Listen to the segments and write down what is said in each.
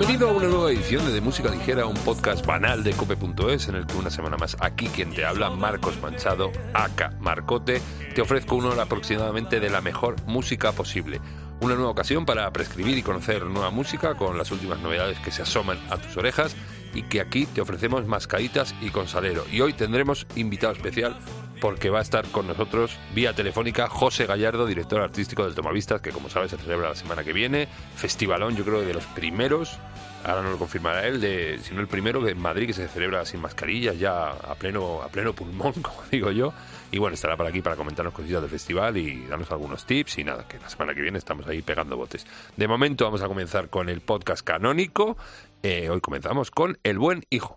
Bienvenido a una nueva edición de, de Música Ligera, un podcast banal de cope.es en el que una semana más aquí quien te habla, Marcos Manchado, aka Marcote, te ofrezco una hora aproximadamente de la mejor música posible. Una nueva ocasión para prescribir y conocer nueva música con las últimas novedades que se asoman a tus orejas y que aquí te ofrecemos mascaditas y con salero. Y hoy tendremos invitado especial porque va a estar con nosotros vía telefónica José Gallardo, director artístico del Tomavistas, que como sabes se celebra la semana que viene. Festivalón, yo creo, de los primeros, ahora no lo confirmará él, de, si no el primero, en Madrid, que se celebra sin mascarillas, ya a pleno, a pleno pulmón, como digo yo. Y bueno, estará por aquí para comentarnos cositas del festival y darnos algunos tips y nada, que la semana que viene estamos ahí pegando botes. De momento vamos a comenzar con el podcast canónico. Eh, hoy comenzamos con El Buen Hijo.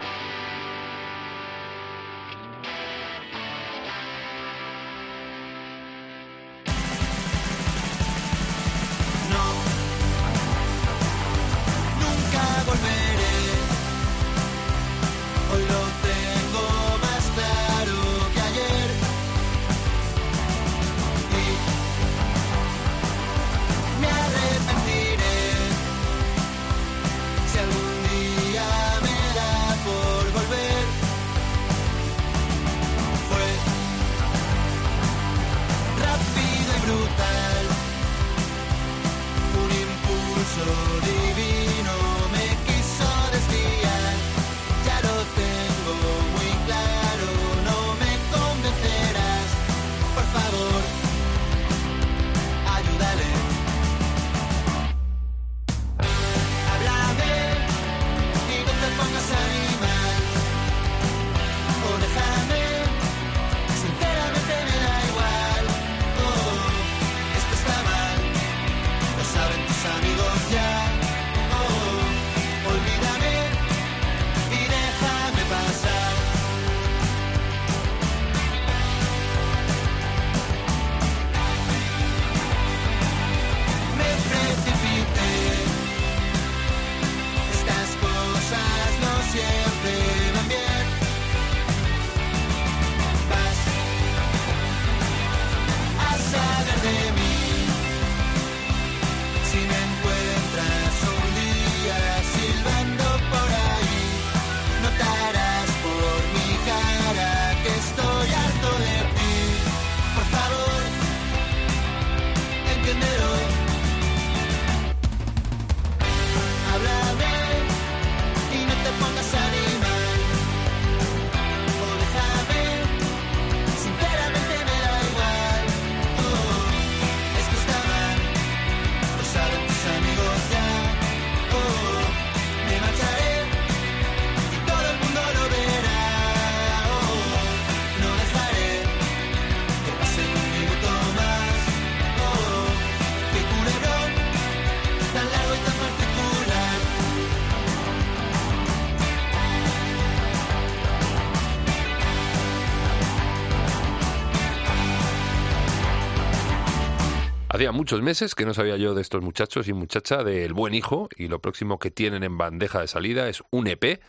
Muchos meses que no sabía yo de estos muchachos y muchacha del buen hijo y lo próximo que tienen en bandeja de salida es un EP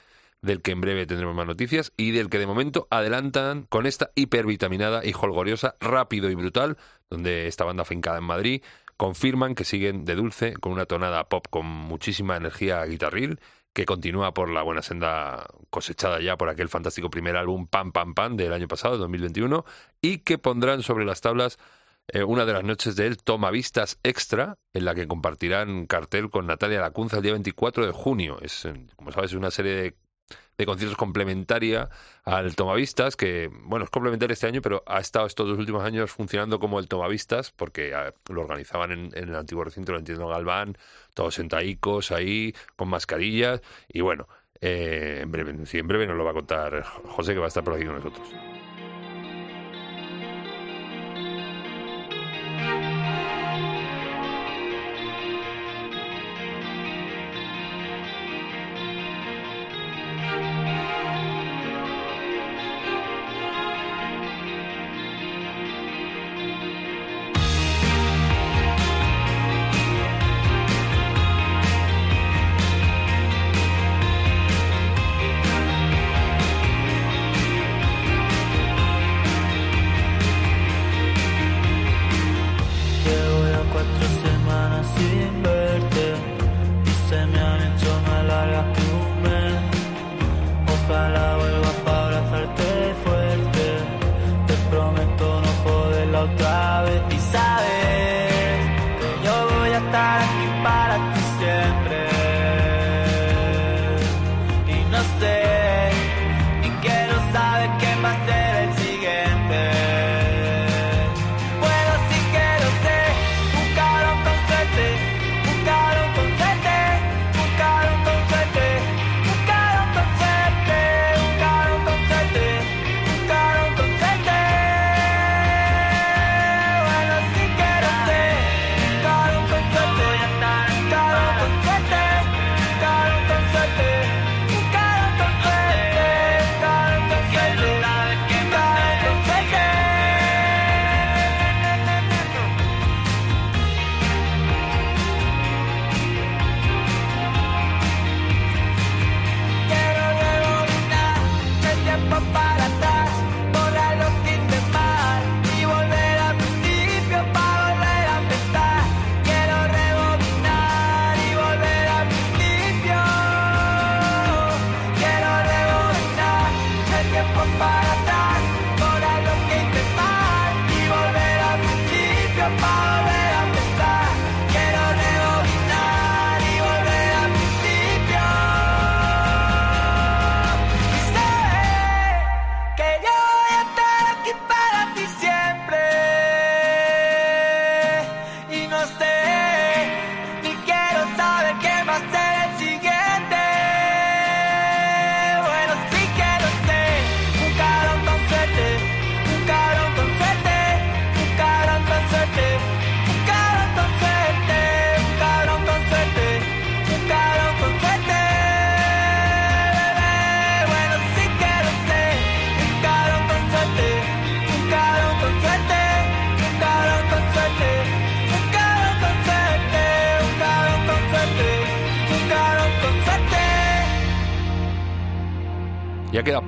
del que en breve tendremos más noticias y del que de momento adelantan con esta hipervitaminada y holgoriosa Rápido y Brutal, donde esta banda fincada en Madrid confirman que siguen de dulce con una tonada pop con muchísima energía guitarril que continúa por la buena senda cosechada ya por aquel fantástico primer álbum Pam Pam Pam del año pasado, 2021, y que pondrán sobre las tablas eh, una de las noches del Tomavistas Extra, en la que compartirán cartel con Natalia Lacunza el día 24 de junio. Es, eh, como sabes, una serie de, de conciertos complementaria al Tomavistas, que, bueno, es complementaria este año, pero ha estado estos dos últimos años funcionando como el Tomavistas, porque lo organizaban en, en el antiguo recinto, lo entiendo Galván, todos sentaicos ahí, con mascarillas, y bueno, eh, en breve, sí, en breve nos lo va a contar José, que va a estar por aquí con nosotros.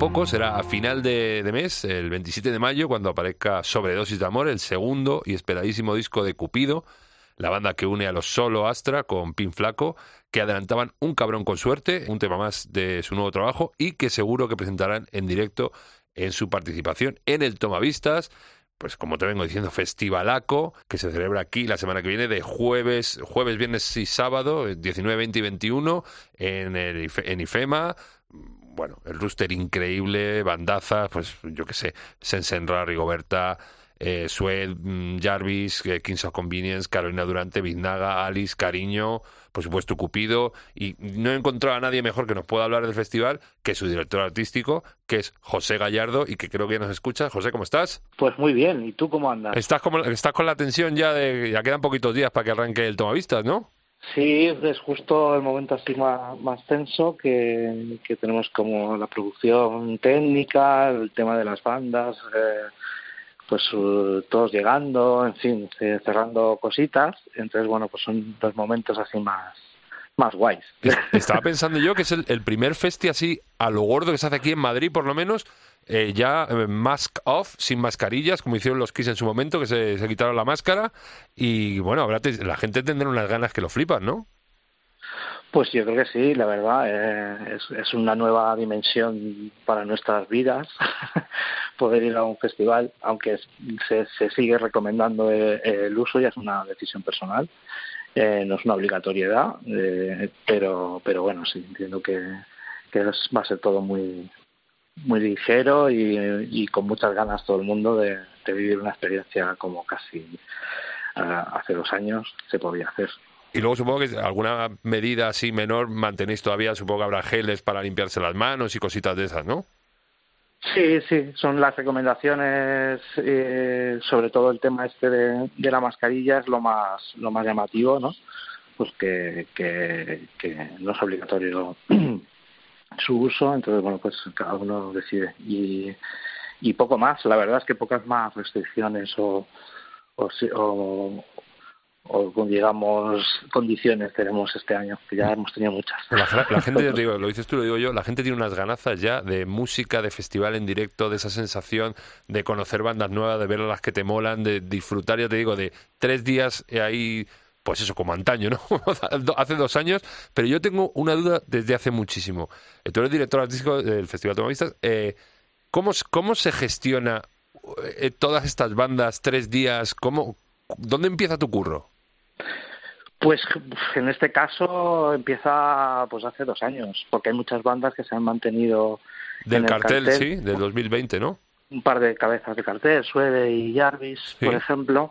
Poco, será a final de, mes, el 27 de mayo, cuando aparezca Sobredosis de Amor, el segundo y esperadísimo disco de Cupido, la banda que une a los Solo Astra con Pin Flaco, que adelantaban Un cabrón con suerte, un tema más de su nuevo trabajo y que seguro que presentarán en directo en su participación en el Tomavistas, pues como te vengo diciendo, Festivalaco, que se celebra aquí la semana que viene de jueves, jueves, viernes y sábado, eh, 19, 20 y 21, en, el, en IFEMA. Bueno, el rooster increíble, bandazas, pues yo qué sé, Sensenra, Rigoberta, eh, Sued, mm, Jarvis, eh, Kings of Convenience, Carolina Durante, Biznaga, Alice, Cariño, por supuesto Cupido, y no he encontrado a nadie mejor que nos pueda hablar del festival que su director artístico, que es José Gallardo, y que creo que ya nos escucha. José, ¿cómo estás? Pues muy bien, ¿y tú cómo andas? Estás, como, estás con la tensión ya de... Ya quedan poquitos días para que arranque el tomavistas, ¿no? Sí, es justo el momento así más, más tenso que, que tenemos como la producción técnica, el tema de las bandas, eh, pues eh, todos llegando, en fin, eh, cerrando cositas. Entonces, bueno, pues son los momentos así más, más guays. Es- Estaba pensando yo que es el, el primer festi así a lo gordo que se hace aquí en Madrid, por lo menos, eh, ya eh, mask off, sin mascarillas, como hicieron los Kiss en su momento, que se, quitaron la máscara. Y bueno, habrá la gente tendrá unas ganas que lo flipan, ¿no? Pues yo creo que sí, la verdad, eh, es, es una nueva dimensión para nuestras vidas poder ir a un festival, aunque se, se sigue recomendando eh, el uso, ya es una decisión personal, eh, no es una obligatoriedad, eh, pero, pero bueno, sí, entiendo que, que va a ser todo muy muy ligero y, y con muchas ganas todo el mundo de, de vivir una experiencia como casi ah, hace dos años se podía hacer. Y luego supongo que alguna medida así menor mantenéis todavía, supongo que habrá geles para limpiarse las manos y cositas de esas, ¿no? Sí, sí, son las recomendaciones, eh, sobre todo el tema este de, de la mascarilla es lo más, lo más llamativo, ¿no? Pues que, que, que no es obligatorio su uso, entonces, bueno, pues cada uno decide. Y, y poco más, la verdad es que pocas más restricciones o, o, o, o digamos, condiciones tenemos este año, que ya hemos tenido muchas. La, gente, te digo, lo dices tú, lo digo yo, la gente tiene unas ganazas ya de música, de festival en directo, de esa sensación de conocer bandas nuevas, de ver a las que te molan, de disfrutar, ya te digo, de tres días ahí, pues eso, como antaño, ¿no? hace dos años, pero yo tengo una duda desde hace muchísimo. Eh, Tú eres director artístico del Festival Tomavistas, eh, ¿cómo, s- ¿cómo se gestiona eh, todas estas bandas, tres días? ¿Cómo, ¿Dónde empieza tu curro? Pues en este caso empieza pues hace dos años, porque hay muchas bandas que se han mantenido Del en el cartel, sí, del 2020, ¿no? un par de cabezas de cartel, Suede y Jarvis, Sí. por ejemplo.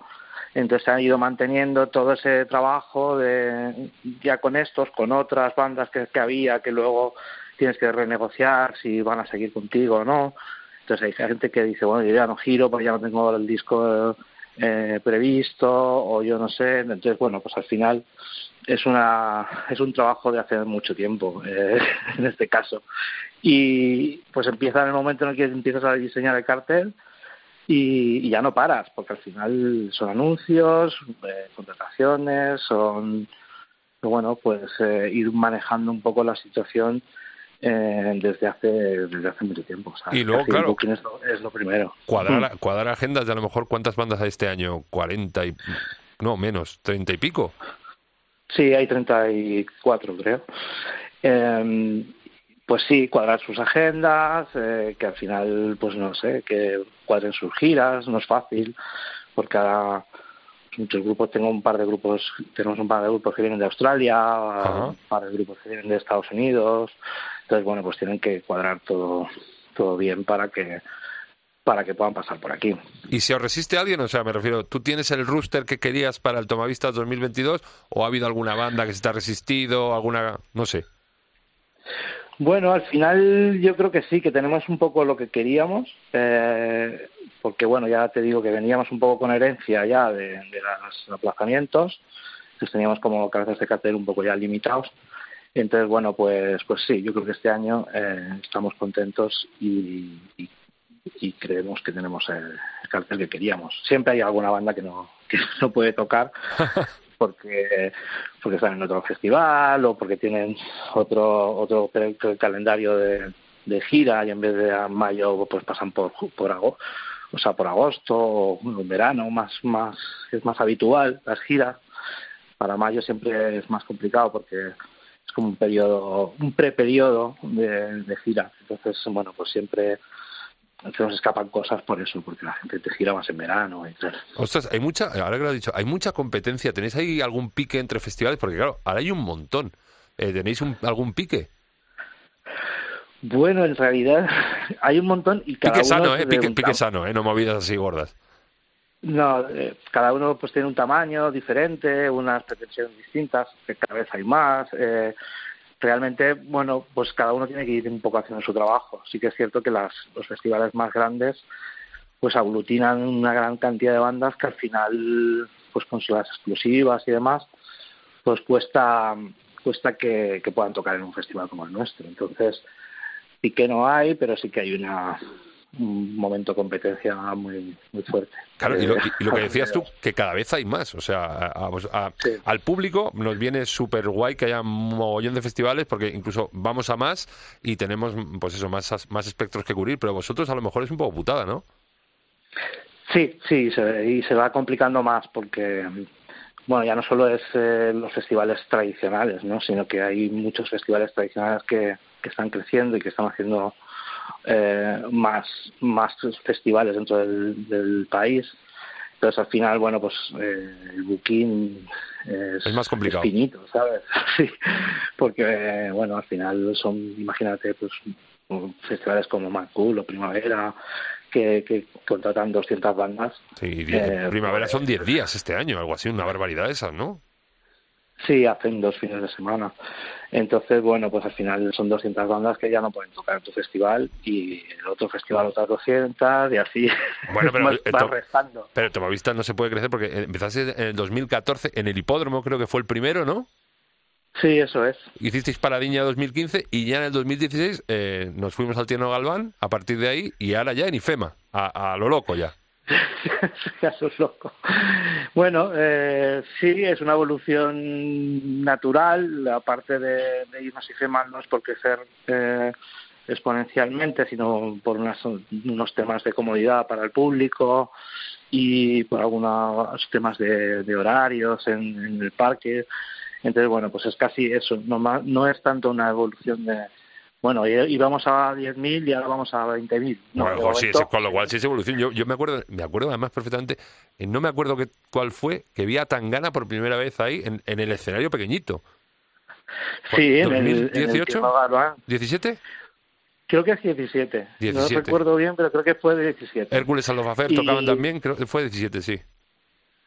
Entonces se han ido manteniendo todo ese trabajo de ya con estos, con otras bandas que, que había, que luego tienes que renegociar si van a seguir contigo o no. Entonces hay gente que dice, bueno, yo ya no giro porque ya no tengo el disco eh, previsto o yo no sé. Entonces, bueno, pues al final es una es un trabajo de hace mucho tiempo eh, en este caso y pues empieza en el momento en el que empiezas a diseñar el cartel y, y ya no paras porque al final son anuncios eh, contrataciones son bueno pues eh, ir manejando un poco la situación eh, desde hace desde hace mucho tiempo. O sea, Y luego, casi claro. booking es lo, es lo primero. Cuadrar, cuadrar agendas de a lo mejor cuántas bandas hay este año, 40 y... No, menos, 30 y pico. Sí, hay 34, creo. Eh, pues sí, cuadrar sus agendas, eh, que al final, pues no sé, que cuadren sus giras, no es fácil, porque ahora muchos grupos, tengo un par de grupos, tenemos un par de grupos que vienen de Australia, Ajá. un par de grupos que vienen de Estados Unidos, entonces bueno, pues tienen que cuadrar todo, todo bien para que para que puedan pasar por aquí. ¿Y si os resiste alguien? O sea, me refiero, ¿tú tienes el rooster que querías para el Tomavistas 2022 o ha habido alguna banda que se te ha resistido, alguna, no sé? Bueno, al final yo creo que sí, que tenemos un poco lo que queríamos, eh, porque bueno, ya te digo que veníamos un poco con herencia ya de, los aplazamientos, teníamos como cabezas de cartel un poco ya limitados. Entonces, bueno, pues pues sí, yo creo que este año eh, estamos contentos y creemos que tenemos el, el cartel que queríamos. Siempre hay alguna banda que no, que no puede tocar, porque porque están en otro festival o porque tienen otro otro calendario de, gira y en vez de a mayo pues pasan por por agosto o sea por agosto o en verano más más es más habitual las giras. Para mayo siempre es más complicado porque es como un periodo un preperiodo de, de gira. Entonces bueno pues siempre se nos escapan cosas por eso porque la gente te gira más en verano y tal Ostras, hay mucha, ahora que lo has dicho, hay mucha competencia. ¿Tenéis ahí algún pique entre festivales? Porque claro, ahora hay un montón. Eh, ¿Tenéis un- algún pique? Bueno, en realidad hay un montón y cada Pique uno sano, ¿eh? Pique, pique sano, ¿eh? No movidas así gordas. No, eh, cada uno pues tiene un tamaño diferente, unas pretensiones distintas, que cada vez hay más. eh, realmente, bueno, pues cada uno tiene que ir un poco haciendo su trabajo. Sí que es cierto que las, los festivales más grandes pues aglutinan una gran cantidad de bandas que al final, pues con las exclusivas y demás, pues cuesta cuesta que, que puedan tocar en un festival como el nuestro. Entonces, sí que no hay, pero sí que hay una un momento de competencia muy muy fuerte. Claro, y lo, Eh, y lo que decías tú, que cada vez hay más. O sea, a- a- a- Sí. al público nos viene súper guay que haya un mogollón de festivales porque incluso vamos a más y tenemos, pues eso, más, más espectros que cubrir. Pero vosotros a lo mejor es un poco putada, ¿no? Sí, sí, se, y se va complicando más porque, bueno, ya no solo es eh, los festivales tradicionales, ¿no? Sino que hay muchos festivales tradicionales que, que están creciendo y que están haciendo eh, más, más festivales dentro del, del país. Entonces, al final, bueno, pues eh, el booking es, Es más complicado. es finito, ¿sabes? Sí, porque, bueno, al final son, imagínate, pues festivales como Mad Cool o Primavera, que, que contratan 200 bandas. Sí, diez- Eh, primavera son 10 días este año, algo así, una barbaridad esa, ¿no? Sí, hacen dos fines de semana. Entonces, bueno, pues al final son 200 bandas que ya no pueden tocar en tu festival y el otro festival otras 200 y así Bueno, pero vas, vas restando. Pero Tomavista no se puede crecer porque empezaste en el 2014 en el hipódromo, creo que fue el primero, ¿no? Sí, eso es. Hicisteis Paradiña 2015 y ya en el 2016 eh, nos fuimos al Tierno Galván a partir de ahí y ahora ya en IFEMA, a, a lo loco ya. ya sos loco. Bueno, eh, sí, es una evolución natural, aparte de, de irnos y FEMA no es por crecer eh, exponencialmente, sino por unas- unos temas de comodidad para el público y por algunos temas de, de horarios en, en el parque. Entonces, bueno, pues es casi eso, no, no es tanto una evolución de, bueno, íbamos a 10.000 y ahora vamos a 20.000. No, Bueno, sí, sí, con lo cual sí es evolución. Yo, yo me acuerdo, me acuerdo además perfectamente, eh, no me acuerdo que, cuál fue, que vi a Tangana por primera vez ahí en, en el escenario pequeñito. Sí, en el, en el 2018? Tierno Galván. ¿17? Creo que es 17. 17. No recuerdo bien, pero creo que fue de 17. Hércules Aldofafer Y- tocaban también, creo que fue 17, sí.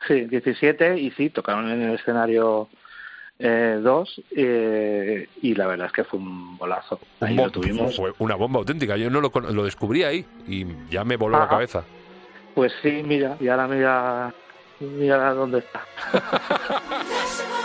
Sí, 17 y sí, tocaron en el escenario 2 eh, y la verdad es que fue un bolazo. Ahí Un lo bom- tuvimos. Fue una bomba auténtica. Yo no lo, cono- lo descubrí ahí y ya me voló la cabeza. Pues sí, mira, y ahora mira, mira dónde está.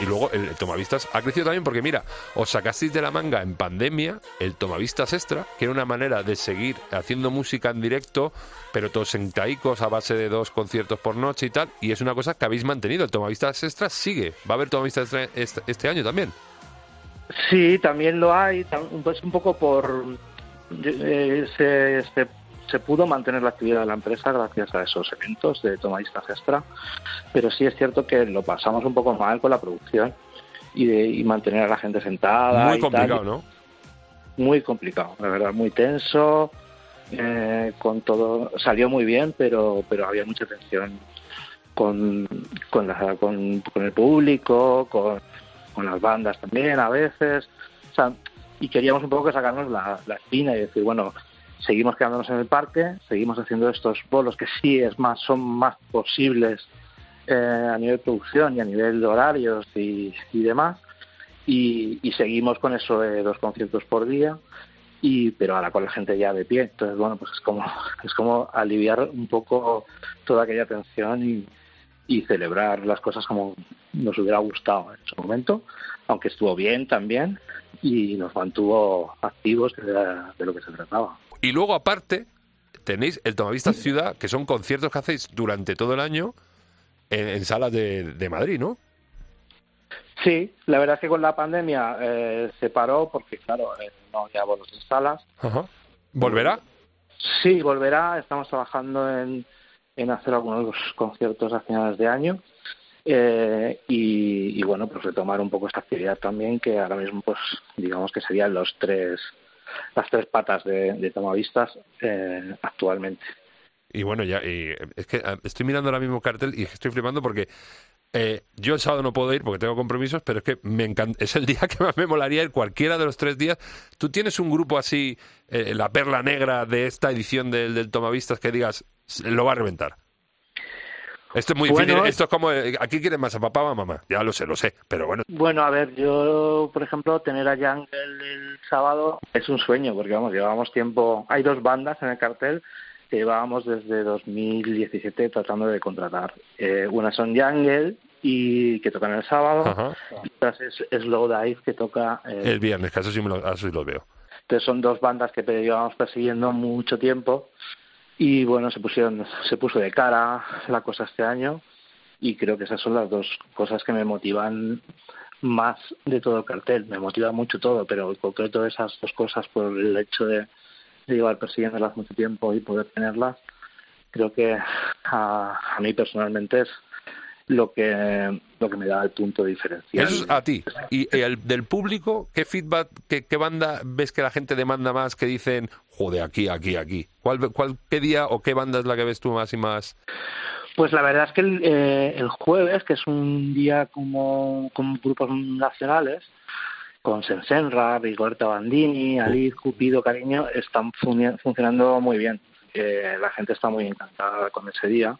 y luego el Tomavistas ha crecido también porque, mira, os sacasteis de la manga en pandemia el Tomavistas Extra, que era una manera de seguir haciendo música en directo, pero todos en taicos a base de dos conciertos por noche y tal, y es una cosa que habéis mantenido. El Tomavistas Extra sigue. Va a haber Tomavistas Extra este, este año también. Sí, también lo hay, pues un poco por... eh, se pudo mantener la actividad de la empresa gracias a esos eventos de tomadistas extra, pero sí es cierto que lo pasamos un poco mal con la producción y, de, y mantener a la gente sentada. Muy y complicado, tal. ¿no? Muy complicado, la verdad, muy tenso, eh, con todo... Salió muy bien, pero, pero había mucha tensión con, con, la- con, con el público, con, con las bandas también a veces. O sea, y queríamos un poco sacarnos la, la espina y decir, bueno, seguimos quedándonos en el parque, seguimos haciendo estos bolos que sí es más, son más posibles eh, a nivel de producción y a nivel de horarios y, demás. Y, seguimos con eso de dos conciertos por día y pero ahora con la gente ya de pie entonces bueno pues es como es como aliviar un poco toda aquella tensión y, celebrar las cosas como nos hubiera gustado en su momento aunque estuvo bien también y nos mantuvo activos de, de lo que se trataba Y luego, aparte, tenéis el Tomavistas Ciudad, que son conciertos que hacéis durante todo el año en, en salas de, de Madrid, ¿no? sí la verdad es que con la pandemia eh, se paró porque claro eh, no había bolos en salas Ajá. ¿Volverá? Sí, volverá. Estamos trabajando en, en hacer algunos conciertos a finales de año. Eh, y, y, bueno, pues retomar un poco esta actividad también, que ahora mismo, pues digamos que serían los tres, las tres patas de, Tomavistas eh, actualmente. Y bueno, ya, y, es que eh, estoy mirando ahora mismo cartel y estoy flipando porque eh, yo el sábado no puedo ir porque tengo compromisos, pero es que me encanta, es el día que más me molaría ir cualquiera de los tres días. ¿Tú tienes un grupo así, eh, la perla negra de esta edición del, del Tomavistas, que digas, "S- lo va a reventar? Esto es muy Bueno, difícil, es- esto es como, eh, aquí quieren más a papá o a mamá, ya lo sé, lo sé, pero bueno, Bueno, a ver, yo, por ejemplo, tener a Jungle el sábado es un sueño, porque vamos, llevábamos tiempo. Hay dos bandas en el cartel que llevábamos desde 2017 tratando de contratar. Eh, una son Jungle y que tocan el sábado, Ajá. y otras es Slow Dive que toca. eh, el viernes, que eso sí, me lo, eso sí lo veo. entonces son dos bandas que llevábamos persiguiendo mucho tiempo y bueno, se pusieron, se puso de cara la cosa este año y creo que esas son las dos cosas que me motivan más de todo el cartel. Me motiva mucho todo, pero en concreto esas dos cosas por el hecho de, de llevar persiguiéndolas mucho tiempo y poder tenerlas, creo que a, a mí personalmente es lo que lo que me da el punto diferencial. Eso es a ti. Y el del público, ¿qué feedback, qué, qué banda ves que la gente demanda más que dicen, joder, aquí, aquí, aquí? ¿Cuál, cuál, ¿Qué día o qué banda es la que ves tú más y más? Pues la verdad es que el, eh, el jueves, que es un día como con grupos nacionales, con Sensenra, Rigoberta Bandini, Aliz, Cupido, Cariño, están funcionando muy bien. Eh, la gente está muy encantada con ese día.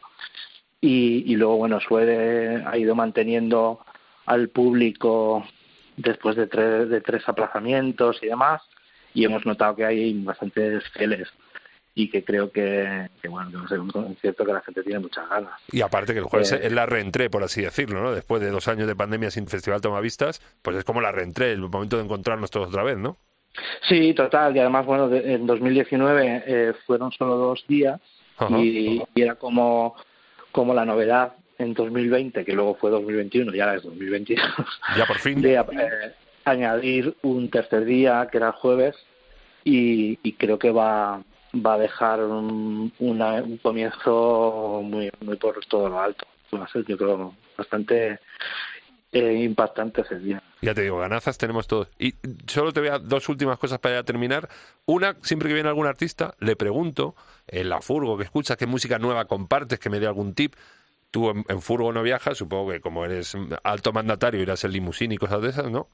Y, y luego, bueno, Suede ha ido manteniendo al público después de tres, de tres aplazamientos y demás. Y hemos notado que hay bastantes fieles y que creo que, que bueno, que ser un concierto que la gente tiene muchas ganas. Y aparte que el jueves Eh, es la reentré, por así decirlo, ¿no? Después de dos años de pandemia sin Festival Tomavistas, pues es como la reentré, el momento de encontrarnos todos otra vez, ¿no? Sí, total. Y además, bueno, de- en 2019 eh, fueron solo dos días Ajá. y, y era como, como la novedad en 2020, que luego fue 2021 y ahora es 2022, Ya por fin. de eh, añadir un tercer día, que era el jueves, y, y creo que va, va a dejar un, una- un comienzo muy, muy por todo lo alto. Va a ser, yo creo, bastante eh, impactante ese día. Ya te digo, ganazas tenemos todos. Y solo te voy a dos últimas cosas para ya terminar. Una, siempre que viene algún artista, le pregunto, en la furgo que escuchas, qué música nueva compartes, que me dé algún tip. Tú en, en furgo no viajas, supongo que como eres alto mandatario irás en limusín y cosas de esas, ¿no?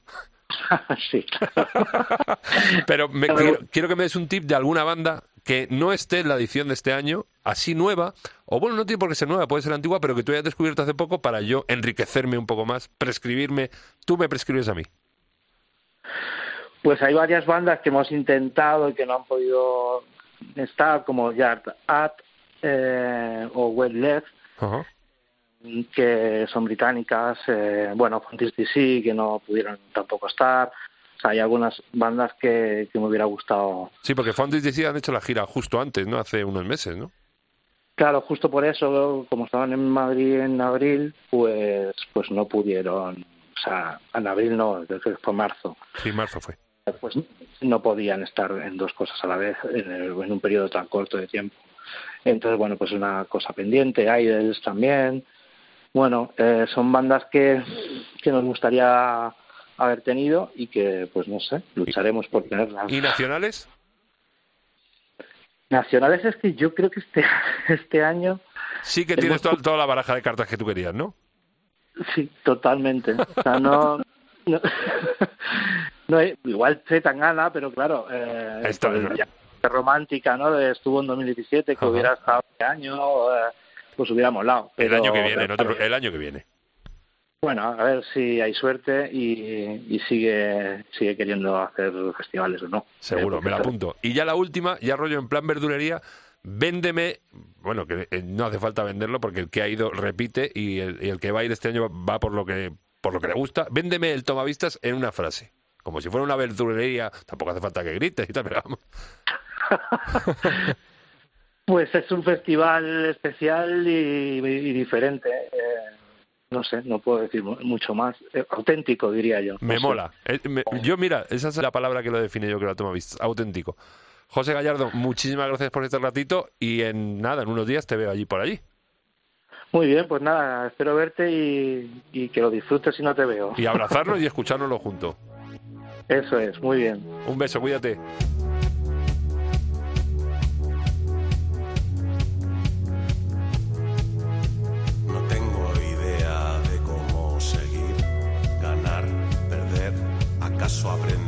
sí. Pero me- Pero- quiero, quiero que me des un tip de alguna banda que no esté en la edición de este año, así nueva, o bueno, no tiene por qué ser nueva, puede ser antigua, pero que tú hayas descubierto hace poco para yo enriquecerme un poco más, prescribirme. Tú me prescribes a mí. Pues hay varias bandas que hemos intentado y que no han podido estar, como Yard At eh, o Wet Left, Ajá. Que son británicas, eh, bueno, Fontis DC, que no pudieron tampoco estar. O sea, hay algunas bandas que, que me hubiera gustado. Sí, porque Founders DC han hecho la gira justo antes, ¿no? Hace unos meses, ¿no? Claro, justo por eso, como estaban en Madrid en abril, pues, pues no pudieron. O sea, en abril no, creo que fue marzo. Sí, marzo fue. pues no podían estar en dos cosas a la vez en, el- en un periodo tan corto de tiempo. Entonces, bueno, pues una cosa pendiente, Idols también. Bueno, eh, son bandas que, que nos gustaría haber tenido y que, pues no sé, lucharemos por tenerlas. ¿Y nacionales? Nacionales es que yo creo que este, este año, Sí que Hemos- tienes toda, toda la baraja de cartas que tú querías, ¿no? sí, totalmente. O sea, no... no, no, igual se tan gana, pero claro, eh, ya- romántica, ¿no? Estuvo en 2017, que Ajá. hubiera estado este año, eh, pues hubiera molado. El año que viene, no te pre- el año que viene. Bueno, a ver si hay suerte y, y sigue sigue queriendo hacer festivales o no. Seguro, Eh, me la apunto. Y ya la última, ya rollo en plan verdulería, véndeme, bueno, que eh, no hace falta venderlo porque el que ha ido repite y el, y el que va a ir este año va por lo que por lo que le gusta. Véndeme el tomavistas en una frase. Como si fuera una verdulería, tampoco hace falta que grites y tal, pero vamos. Pues es un festival especial y, y diferente. eh, no sé, no puedo decir mu- mucho más. Eh, auténtico, diría yo. Me No mola. Eh, me- yo, mira, esa es la palabra que lo define yo que la tomavistas, auténtico. José Gallardo, muchísimas gracias por este ratito y en nada, en unos días te veo allí por allí. Muy bien, pues nada, espero verte y, y que lo disfrutes si no te veo. Y abrazarnos y escuchárnoslo juntos. Eso es, muy bien. Un beso, cuídate. ¿Acaso?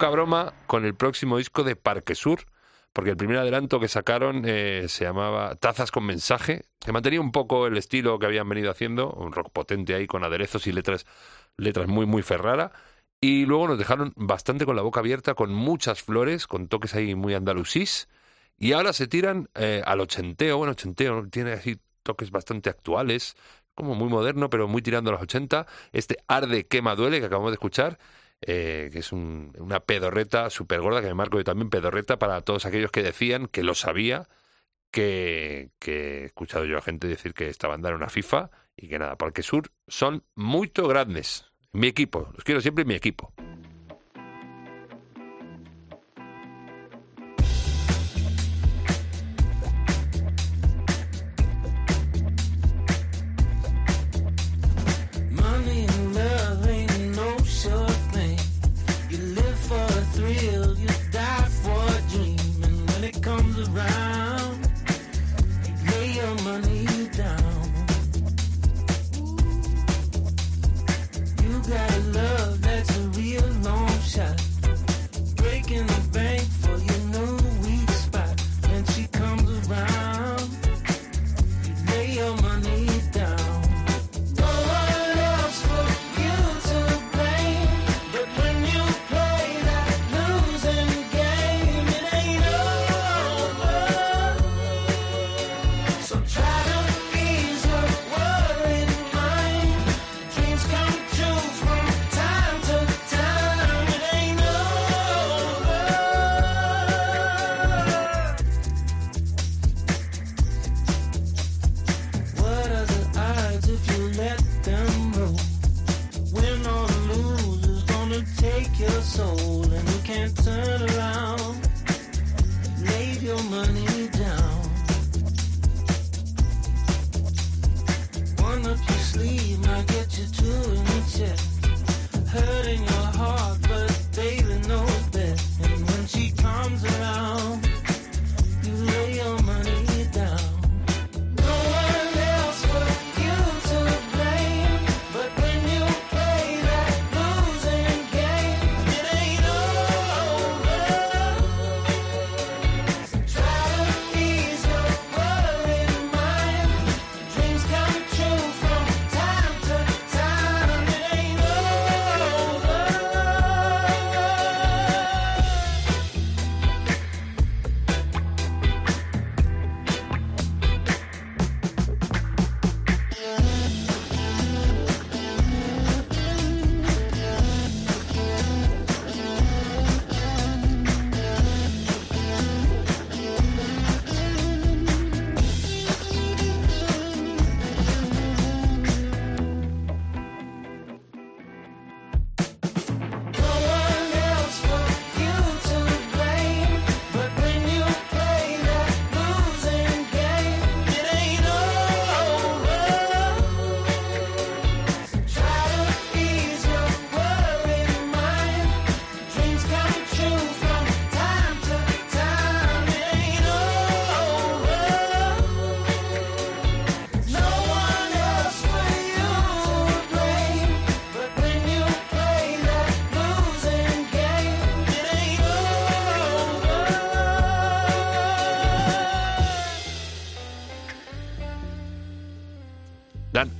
Poca broma con el próximo disco de Parque Sur, porque el primer adelanto que sacaron eh, se llamaba Tazas con mensaje, que mantenía un poco el estilo que habían venido haciendo, un rock potente ahí con aderezos y letras, letras muy, muy ferrara. Y luego nos dejaron bastante con la boca abierta, con muchas flores, con toques ahí muy andalusís. Y ahora se tiran eh, al ochenteo, bueno, ochenteo, tiene así toques bastante actuales, como muy moderno, pero muy tirando a los 80. Este Arde, quema, duele, que acabamos de escuchar, eh, que es un- una pedorreta súper gorda, que me marco yo también pedorreta para todos aquellos que decían que lo sabía, que, que he escuchado yo a gente decir que esta banda era una FIFA y que nada, porque Sur son muy grandes. Mi equipo, los quiero siempre mi equipo.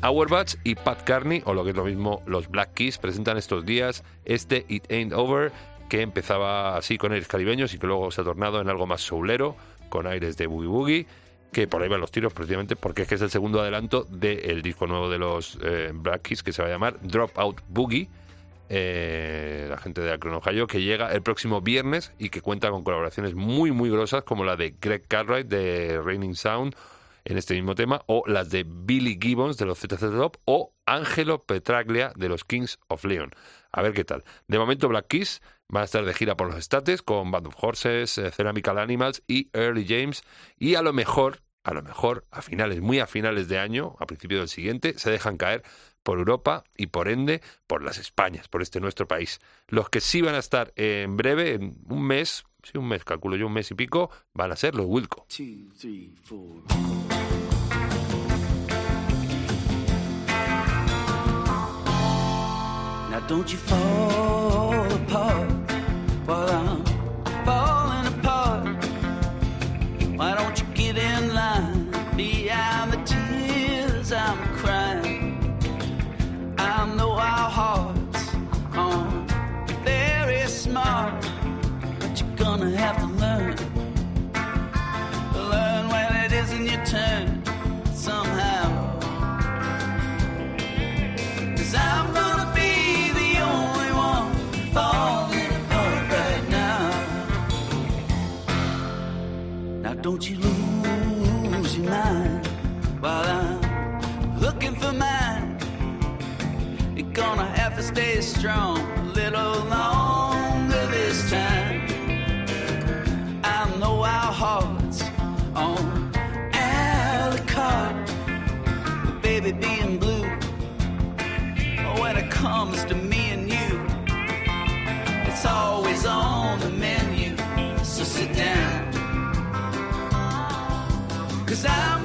Auerbach y Pat Carney, o lo que es lo mismo, los Black Keys, presentan estos días este It Ain't Over, que empezaba así con aires caribeños y que luego se ha tornado en algo más soulero, con aires de boogie boogie, que por ahí van los tiros precisamente porque es que es el segundo adelanto del disco nuevo de los eh, Black Keys, que se va a llamar Drop Out Boogie, eh, la gente de Akron, Ohio, que llega el próximo viernes y que cuenta con colaboraciones muy, muy grosas, como la de Greg Cartwright de Raining Sound en este mismo tema, o las de Billy Gibbons de los ZZ Top, o Angelo Petraglia de los Kings of Leon. A ver qué tal. De momento, Black Keys van a estar de gira por los estates con Band of Horses, eh, Ceramical Animals y Early James, y a lo mejor, a lo mejor, a finales, muy a finales de año, a principio del siguiente, se dejan caer por Europa y por ende por las Españas, por este nuestro país. Los que sí van a estar en breve, en un mes, sí, un mes, calculo yo, un mes y pico, van a ser los Wilco. Two, three. Now don't you fall apart don't you lose your mind while I'm looking for mine. You're gonna have to stay strong a little longer this time. I know our hearts on Alicard, but baby being blue. When it comes to Cause I'm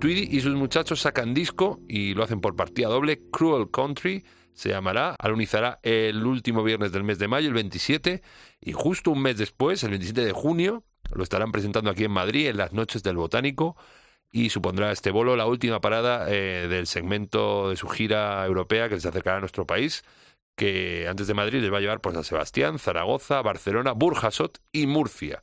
Tweedy y sus muchachos sacan disco y lo hacen por partida doble. Cruel Country se llamará, alunizará el último viernes del mes de mayo, el 27, y justo un mes después, el 27 de junio, lo estarán presentando aquí en Madrid en las noches del Botánico y supondrá este bolo la última parada eh, del segmento de su gira europea que se acercará a nuestro país, que antes de Madrid les va a llevar por San Sebastián, Zaragoza, Barcelona, Burjasot y Murcia.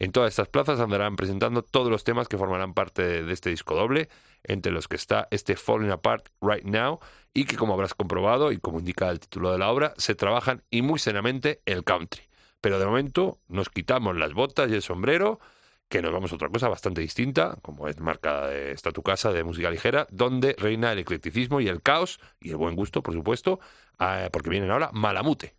En todas estas plazas andarán presentando todos los temas que formarán parte de, este disco doble, entre los que está este Falling Apart Right Now, y que como habrás comprobado y como indica el título de la obra, se trabajan y muy seriamente el country. Pero de momento nos quitamos las botas y el sombrero, que nos vamos a otra cosa bastante distinta, como es marca de esta tu casa de música ligera, donde reina el eclecticismo y el caos, y el buen gusto, por supuesto, eh, porque vienen ahora Malamute.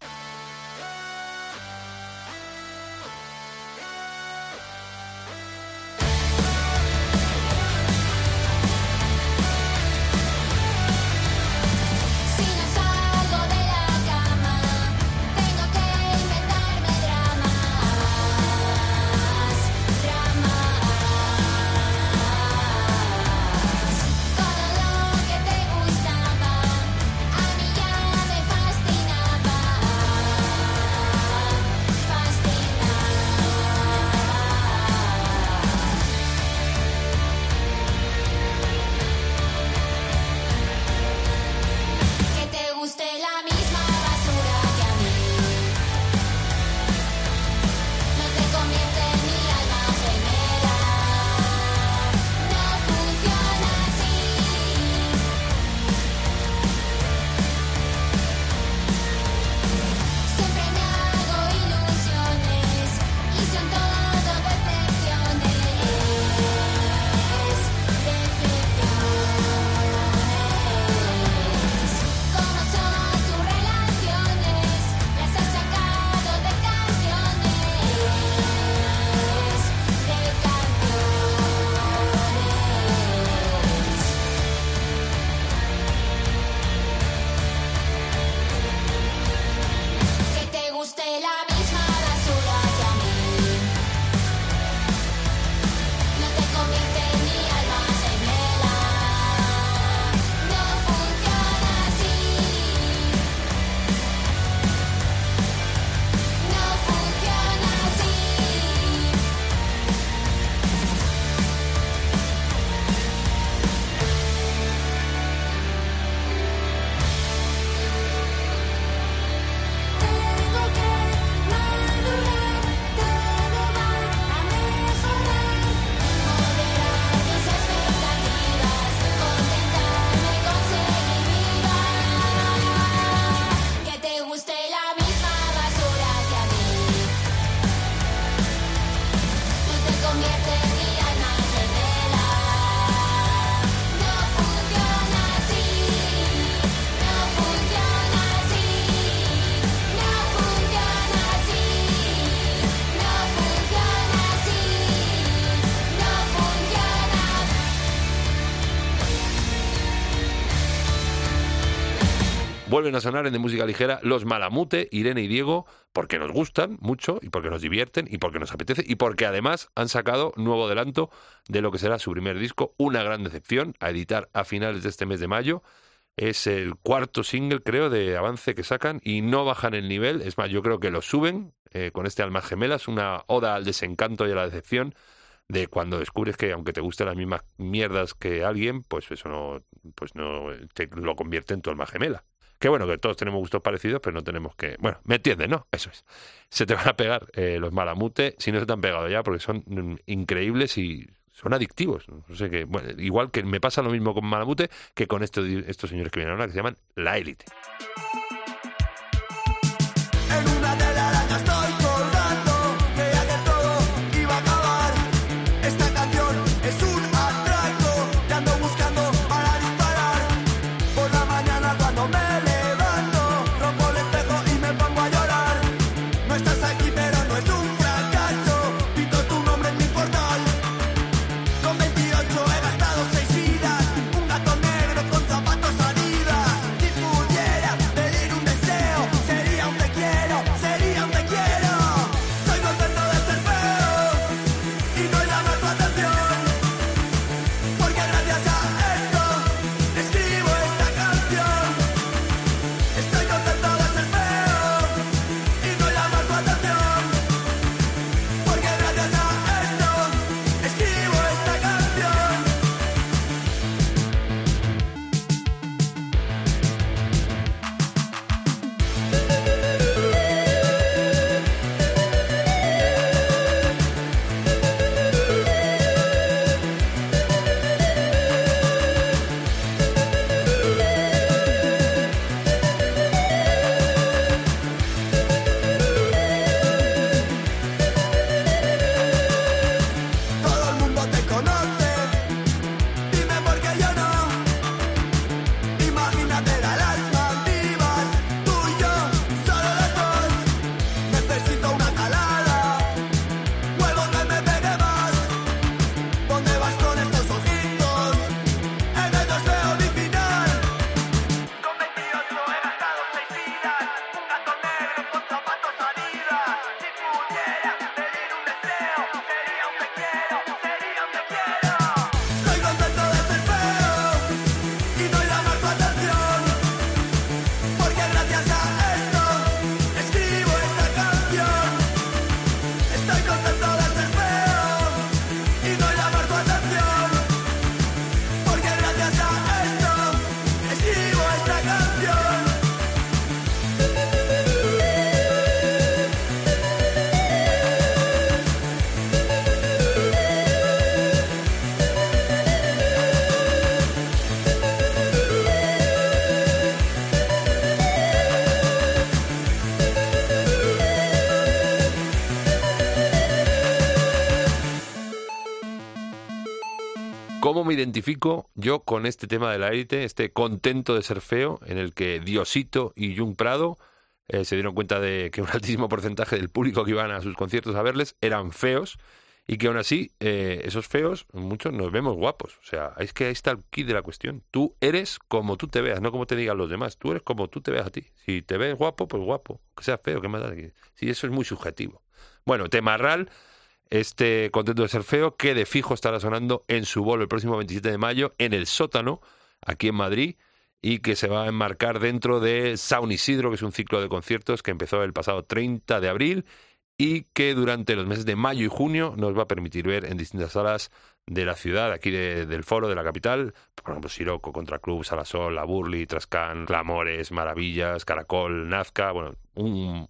Vuelven a sonar en de música ligera los Malamute, Irene y Diego, porque nos gustan mucho y porque nos divierten y porque nos apetece y porque además han sacado nuevo adelanto de lo que será su primer disco, Una gran decepción, a editar a finales de este mes de mayo. Es el cuarto single, creo, de avance que sacan y no bajan el nivel. Es más, yo creo que lo suben eh, con este Almas Gemelas, una oda al desencanto y a la decepción de cuando descubres que aunque te gusten las mismas mierdas que alguien, pues eso no, pues no te lo convierte en tu alma gemela. Que bueno, que todos tenemos gustos parecidos, pero no tenemos que... Bueno, me entiendes, ¿no? Eso es. Se te van a pegar eh, los malamute, si no se te han pegado ya, porque son mm, increíbles y son adictivos. No sé igual que me pasa lo mismo con malamute que con estos, estos señores que vienen ahora, que se llaman La Élite. ¿Cómo me identifico yo con este tema de la élite, este contento de ser feo, en el que Diosito y Jung Prado eh, se dieron cuenta de que un altísimo porcentaje del público que iban a sus conciertos a verles eran feos y que aún así eh, esos feos, muchos nos vemos guapos. O sea, es que ahí está el kit de la cuestión. Tú eres como tú te veas, no como te digan los demás. Tú eres como tú te veas a ti. Si te ves guapo, pues guapo. Que sea feo, que más da? Sí, eso es muy subjetivo. Bueno, Temarral este contento de ser feo, que de fijo estará sonando en su bolo el próximo 27 de mayo en el sótano, aquí en Madrid, y que se va a enmarcar dentro de Sound Isidro, que es un ciclo de conciertos que empezó el pasado 30 de abril y que durante los meses de mayo y junio nos va a permitir ver en distintas salas de la ciudad, aquí de- del foro de la capital, por ejemplo, Siroco, Contraclub, Salasol, La Burli, Trascán, Clamores, Maravillas, Caracol, Nazca, bueno, un,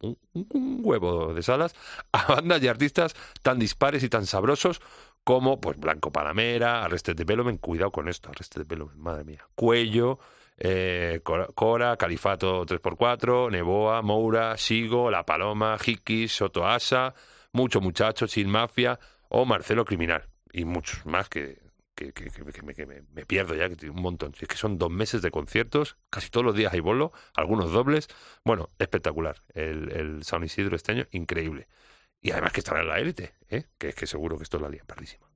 huevo de salas, a bandas y artistas tan dispares y tan sabrosos como pues Blanco Panamera, Arrested Development, cuidado con esto, Arrested Development, madre mía, Cuello, eh, Cora, Califato 3x4, Neboa, Moura, Sigo, La Paloma, Hikis, Soto Asa, Mucho Muchacho, Sin Mafia o Marcelo Criminal. Y muchos más que, que, que- que- me, que me- me pierdo ya, que tiene un montón. Es que son dos meses de conciertos, casi todos los días hay bolo, algunos dobles. Bueno, espectacular. El, el Sound Isidro este año, increíble. Y además que estará en la élite, ¿eh? que es que seguro que esto es la lía pardísima.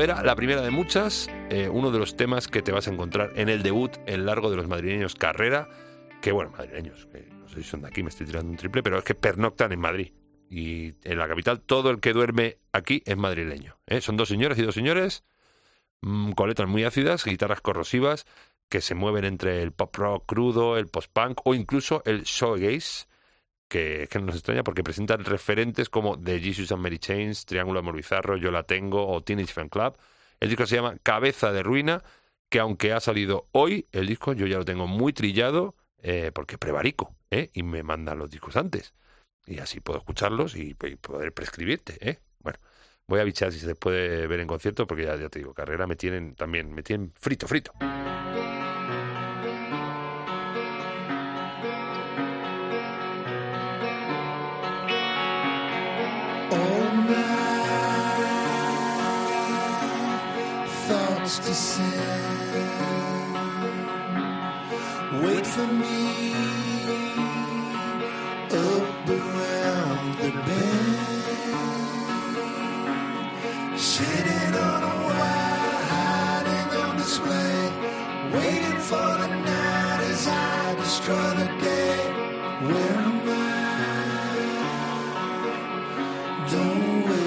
Era la primera de muchas, eh, uno de los temas que te vas a encontrar en el debut en largo de los madrileños Carrera, que bueno, madrileños, que no sé si son de aquí, me estoy tirando un triple, pero es que pernoctan en Madrid. Y en la capital, todo el que duerme aquí es madrileño. ¿eh? Son dos señores y dos señores, mm, con letras muy ácidas, guitarras corrosivas, que se mueven entre el pop rock crudo, el post-punk o incluso el shoegaze, que, que no nos extraña porque presentan referentes como The Jesus and Mary Chains, Triángulo Amor Bizarro, Yo la Tengo o Teenage Fan Club. El disco se llama Cabeza de Ruina, que aunque ha salido hoy, el disco yo ya lo tengo muy trillado eh, porque prevarico ¿eh? y me mandan los discos antes. Y así puedo escucharlos y, y poder prescribirte. ¿eh? Bueno, voy a bichar si se puede ver en concierto porque ya, ya te digo, carrera me tienen también, me tienen frito, frito. Wait for me up around the bend. Sitting on a wire, hiding on display, waiting for the night as I destroy the day. Where am I? Don't wait.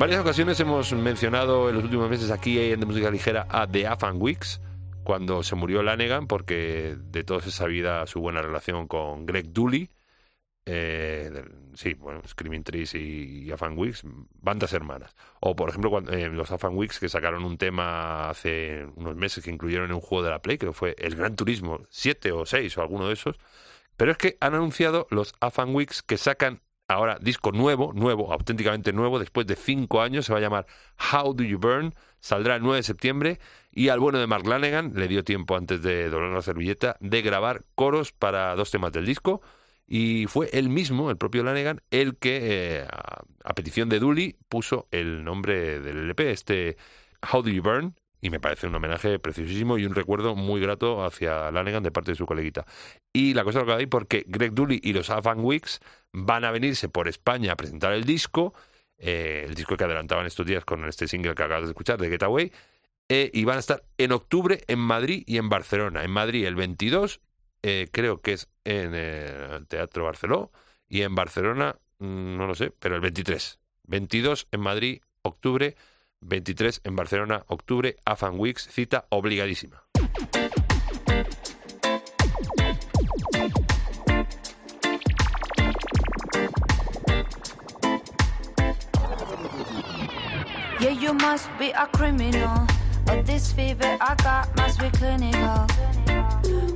Varias ocasiones hemos mencionado en los últimos meses aquí en De Música Ligera a The Afan Weeks, cuando se murió Lanegan, porque de todos es sabida su buena relación con Greg Dooley. Eh, sí, bueno, Screaming Trees y, y Afan Weeks, bandas hermanas. O, por ejemplo, cuando, eh, los Afan Weeks que sacaron un tema hace unos meses que incluyeron en un juego de la Play, que fue el Gran Turismo 7 o 6 o alguno de esos. Pero es que han anunciado los Afan Weeks que sacan ahora disco nuevo, nuevo, auténticamente nuevo, después de cinco años, se va a llamar How Do You Burn, saldrá el 9 de septiembre y al bueno de Mark Lanegan le dio tiempo antes de doblar la servilleta de grabar coros para dos temas del disco y fue él mismo, el propio Lanegan, el que eh, a, petición de Dooley puso el nombre del LP, este How Do You Burn, y me parece un homenaje preciosísimo y un recuerdo muy grato hacia Lanegan de parte de su coleguita. Y la cosa lo que hay porque Greg Dooley y los Afan Weeks van a venirse por España a presentar el disco, eh, el disco que adelantaban estos días con este single que acabas de escuchar, de Getaway, eh, y van a estar en octubre en Madrid y en Barcelona. En Madrid el 22, eh, creo que es en el Teatro Barceló, y en Barcelona, mm, no lo sé, pero el 23. 22 en Madrid, octubre, 23 en Barcelona, octubre, AFAN Weeks, cita obligadísima. Yeah, you must be a criminal. But this fever I got must be clinical.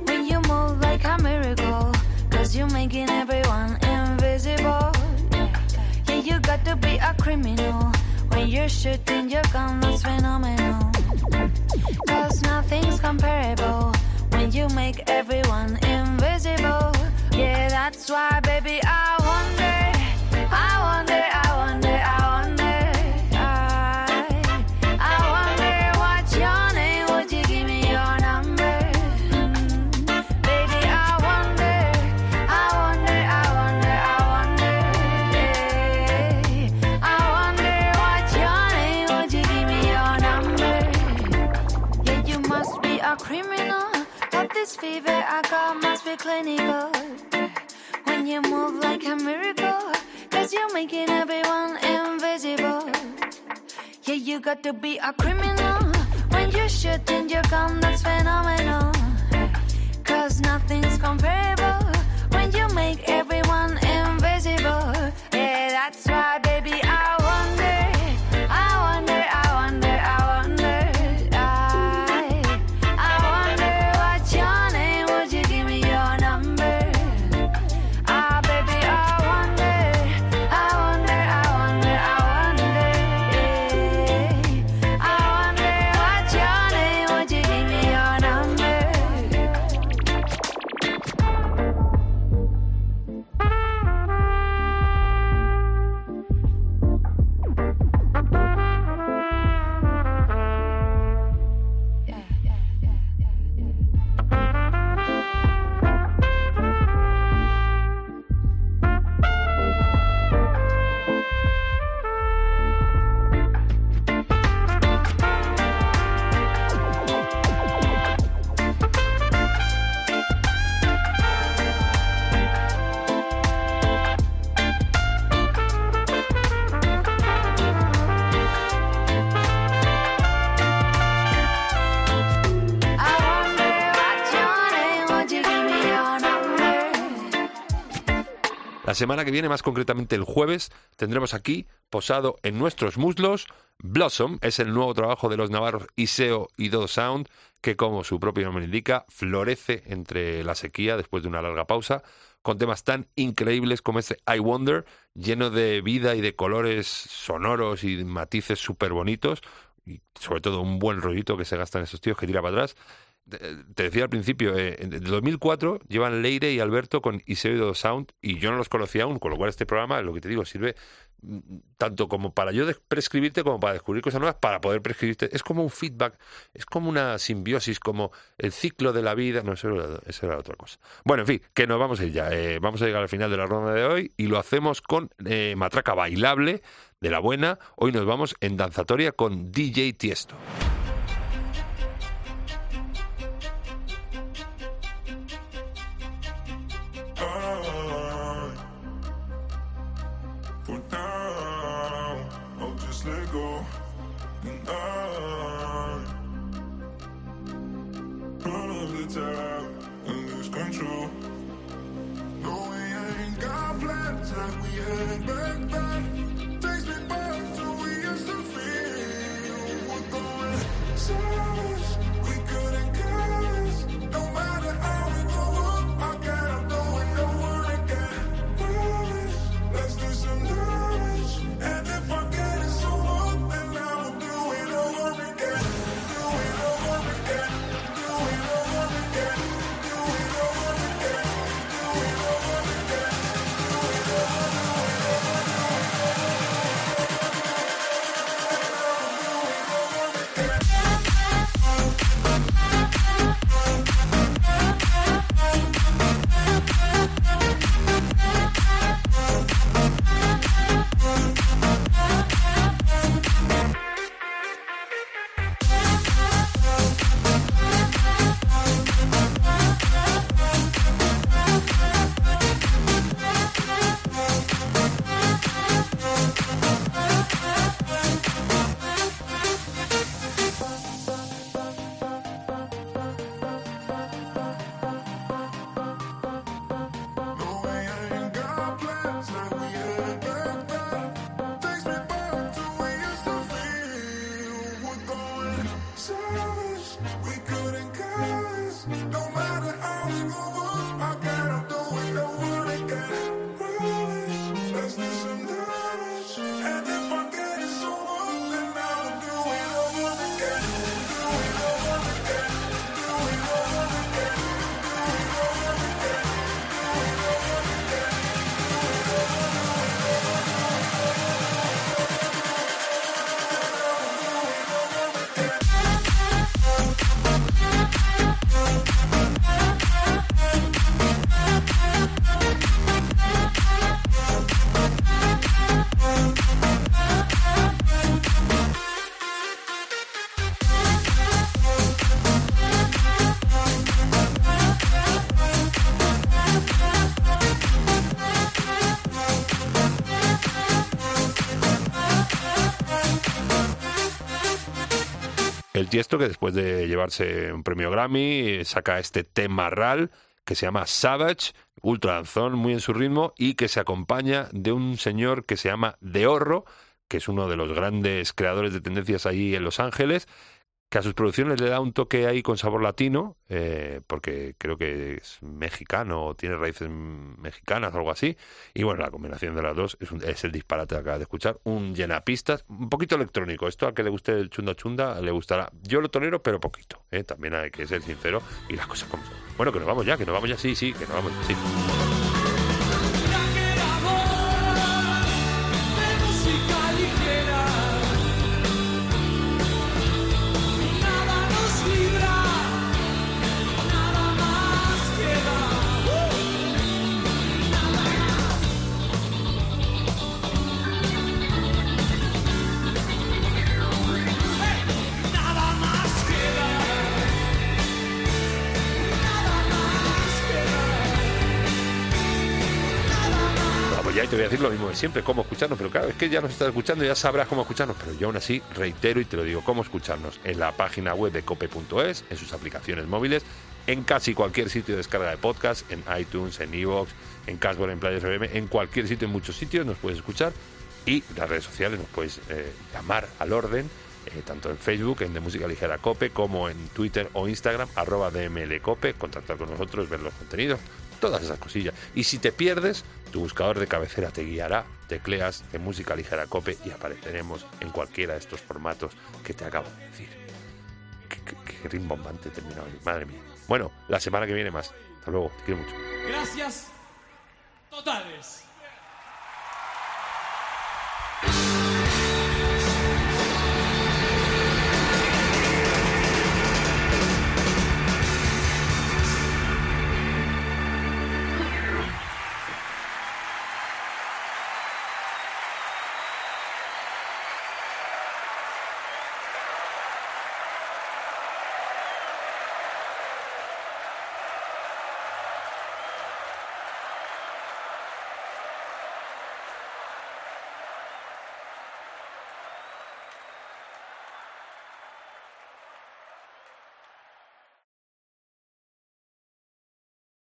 When you move like a miracle, cause you're making everyone invisible. Yeah, you got to be a criminal. When you're shooting your gun, that's phenomenal. Cause nothing's comparable when you make everyone invisible. Yeah, that's why, baby, I wonder, I wonder, I wonder, I wonder. Criminal. But oh, this fever I got must be clinical. When you move like a miracle, cause you're making everyone invisible. Yeah, you got to be a criminal. When you're shooting your gun, that's phenomenal. Cause nothing's comparable when you make everyone invisible. Semana que viene, más concretamente el jueves, tendremos aquí, posado en nuestros muslos, Blossom, es el nuevo trabajo de los navarros Iseo y Do Sound, que como su propio nombre indica, florece entre la sequía después de una larga pausa, con temas tan increíbles como este I Wonder, lleno de vida y de colores sonoros y matices súper bonitos, y sobre todo un buen rollito que se gasta en esos tíos que tira para atrás. Te te decía al principio, eh, en el 2004 llevan Leire y Alberto con Iseo Sound y yo no los conocía aún, con lo cual este programa, lo que te digo, sirve mm, tanto como para yo prescribirte como para descubrir cosas nuevas, para poder prescribirte. Es como un feedback, es como una simbiosis, como el ciclo de la vida. No, eso era, eso era otra cosa. Bueno, en fin, que nos vamos a ir ya. eh, vamos a llegar al final de la ronda de hoy y lo hacemos con eh, Matraca Bailable de la buena. Hoy nos vamos en danzatoria con DJ Tiesto. Tiesto, que después de llevarse un premio Grammy, eh, saca este tema RAL que se llama Savage, ultra danzón, muy en su ritmo, y que se acompaña de un señor que se llama De Horro, que es uno de los grandes creadores de tendencias ahí en Los Ángeles, que a sus producciones le da un toque ahí con sabor latino, eh, porque creo que es mexicano o tiene raíces mexicanas o algo así. Y bueno, la combinación de las dos es, un- es el disparate que acabas de escuchar. Un llenapistas, un poquito electrónico. Esto a que le guste el chunda chunda le gustará. Yo lo tolero, pero poquito. ¿eh? También hay que ser sincero y las cosas como son. Bueno, que nos vamos ya, que nos vamos ya, sí, sí, que nos vamos ya, sí. Decir lo mismo de siempre, cómo escucharnos, pero claro, es que ya nos estás escuchando, ya sabrás cómo escucharnos, pero yo aún así reitero y te lo digo, cómo escucharnos en la página web de cope.es, en sus aplicaciones móviles, en casi cualquier sitio de descarga de podcast, en iTunes, en Evox, en Cashboard, en Players FM, en cualquier sitio, en muchos sitios nos puedes escuchar y las redes sociales nos puedes eh, llamar al orden, eh, tanto en Facebook, en De Música Ligera Cope, como en Twitter o Instagram, arroba DMLCope, contactar con nosotros, ver los contenidos, todas esas cosillas. Y si te pierdes, tu buscador de cabecera te guiará, tecleas de Música Ligera Cope y apareceremos en cualquiera de estos formatos que te acabo de decir. Qué, rimbombante terminado madre mía. Bueno, la semana que viene más. Hasta luego, te quiero mucho. Gracias totales.